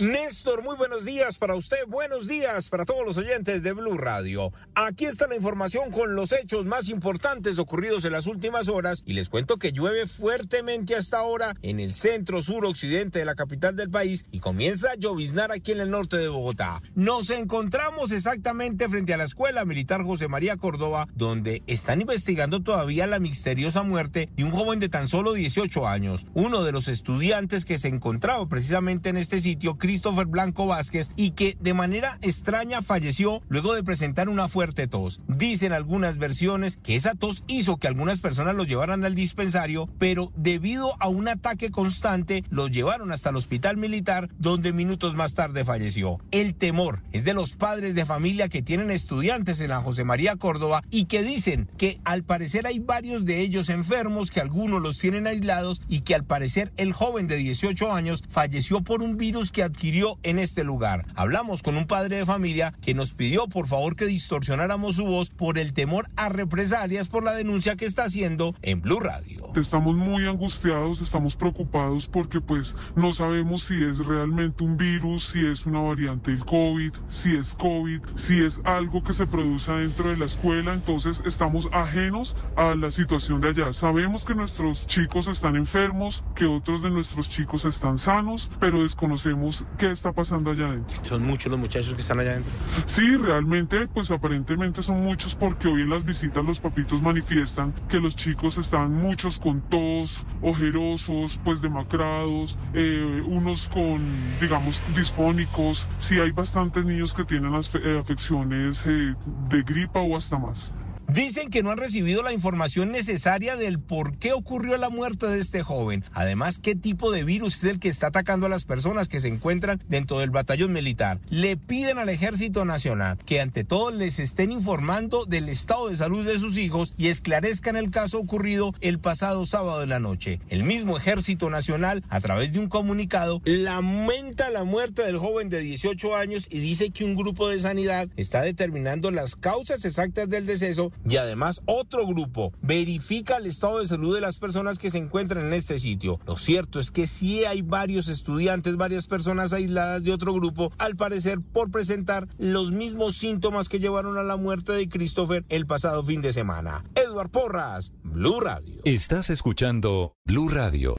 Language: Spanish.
Néstor, muy buenos días para usted, buenos días para todos los oyentes de Blue Radio. Aquí está la información con los hechos más importantes ocurridos en las últimas horas y les cuento que llueve fuertemente hasta ahora en el centro sur occidente de la capital del país y comienza a lloviznar aquí en el norte de Bogotá. Nos encontramos exactamente frente a la escuela militar José María Córdoba, donde están investigando todavía la misteriosa muerte de un joven de tan solo 18 años, uno de los estudiantes que se encontraba precisamente en este sitio, Christopher Blanco Vázquez, y que de manera extraña falleció luego de presentar una fuerte tos. Dicen algunas versiones que esa tos hizo que algunas personas lo llevaran al dispensario, pero debido a un ataque constante, lo llevaron hasta el hospital militar, donde minutos más tarde falleció. El temor es de los padres de familia que tienen estudiantes en la José María Córdoba y que dicen que al parecer hay varios de ellos enfermos, que algunos los tienen aislados y que al parecer el joven de 18 años falleció por un virus que adquirió en este lugar. Hablamos con un padre de familia que nos pidió por favor que distorsionáramos su voz por el temor a represalias por la denuncia que está haciendo en Blue Radio. Estamos muy angustiados, estamos preocupados porque pues no sabemos si es realmente un virus, si es una variante del COVID, si es COVID, si es algo que se produce dentro de la escuela, entonces estamos ajenos a la situación de allá. Sabemos que nuestros chicos están enfermos, que otros de nuestros chicos están sanos, pero desconocemos qué está pasando allá adentro. ¿Son muchos los muchachos que están allá adentro? Sí, realmente, pues aparentemente son muchos porque hoy en las visitas los papitos manifiestan que los chicos están muchos con tos, ojerosos, pues demacrados, eh, unos con, digamos, disfónicos. Sí, hay bastantes niños que tienen las eh, afecciones eh, de gripa o hasta más. Dicen que no han recibido la información necesaria del por qué ocurrió la muerte de este joven. Además, qué tipo de virus es el que está atacando a las personas que se encuentran dentro del batallón militar. Le piden al Ejército Nacional que ante todo les estén informando del estado de salud de sus hijos y esclarezcan el caso ocurrido el pasado sábado de la noche. El mismo Ejército Nacional, a través de un comunicado, lamenta la muerte del joven de 18 años y dice que un grupo de sanidad está determinando las causas exactas del deceso y además otro grupo verifica el estado de salud de las personas que se encuentran en este sitio. Lo cierto es que sí hay varios estudiantes, varias personas aisladas de otro grupo, al parecer por presentar los mismos síntomas que llevaron a la muerte de Christopher el pasado fin de semana. Edward Porras, Blue Radio. Estás escuchando Blue Radio.